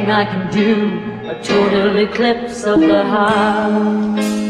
thing I can do, a total eclipse of the heart.